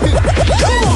Go!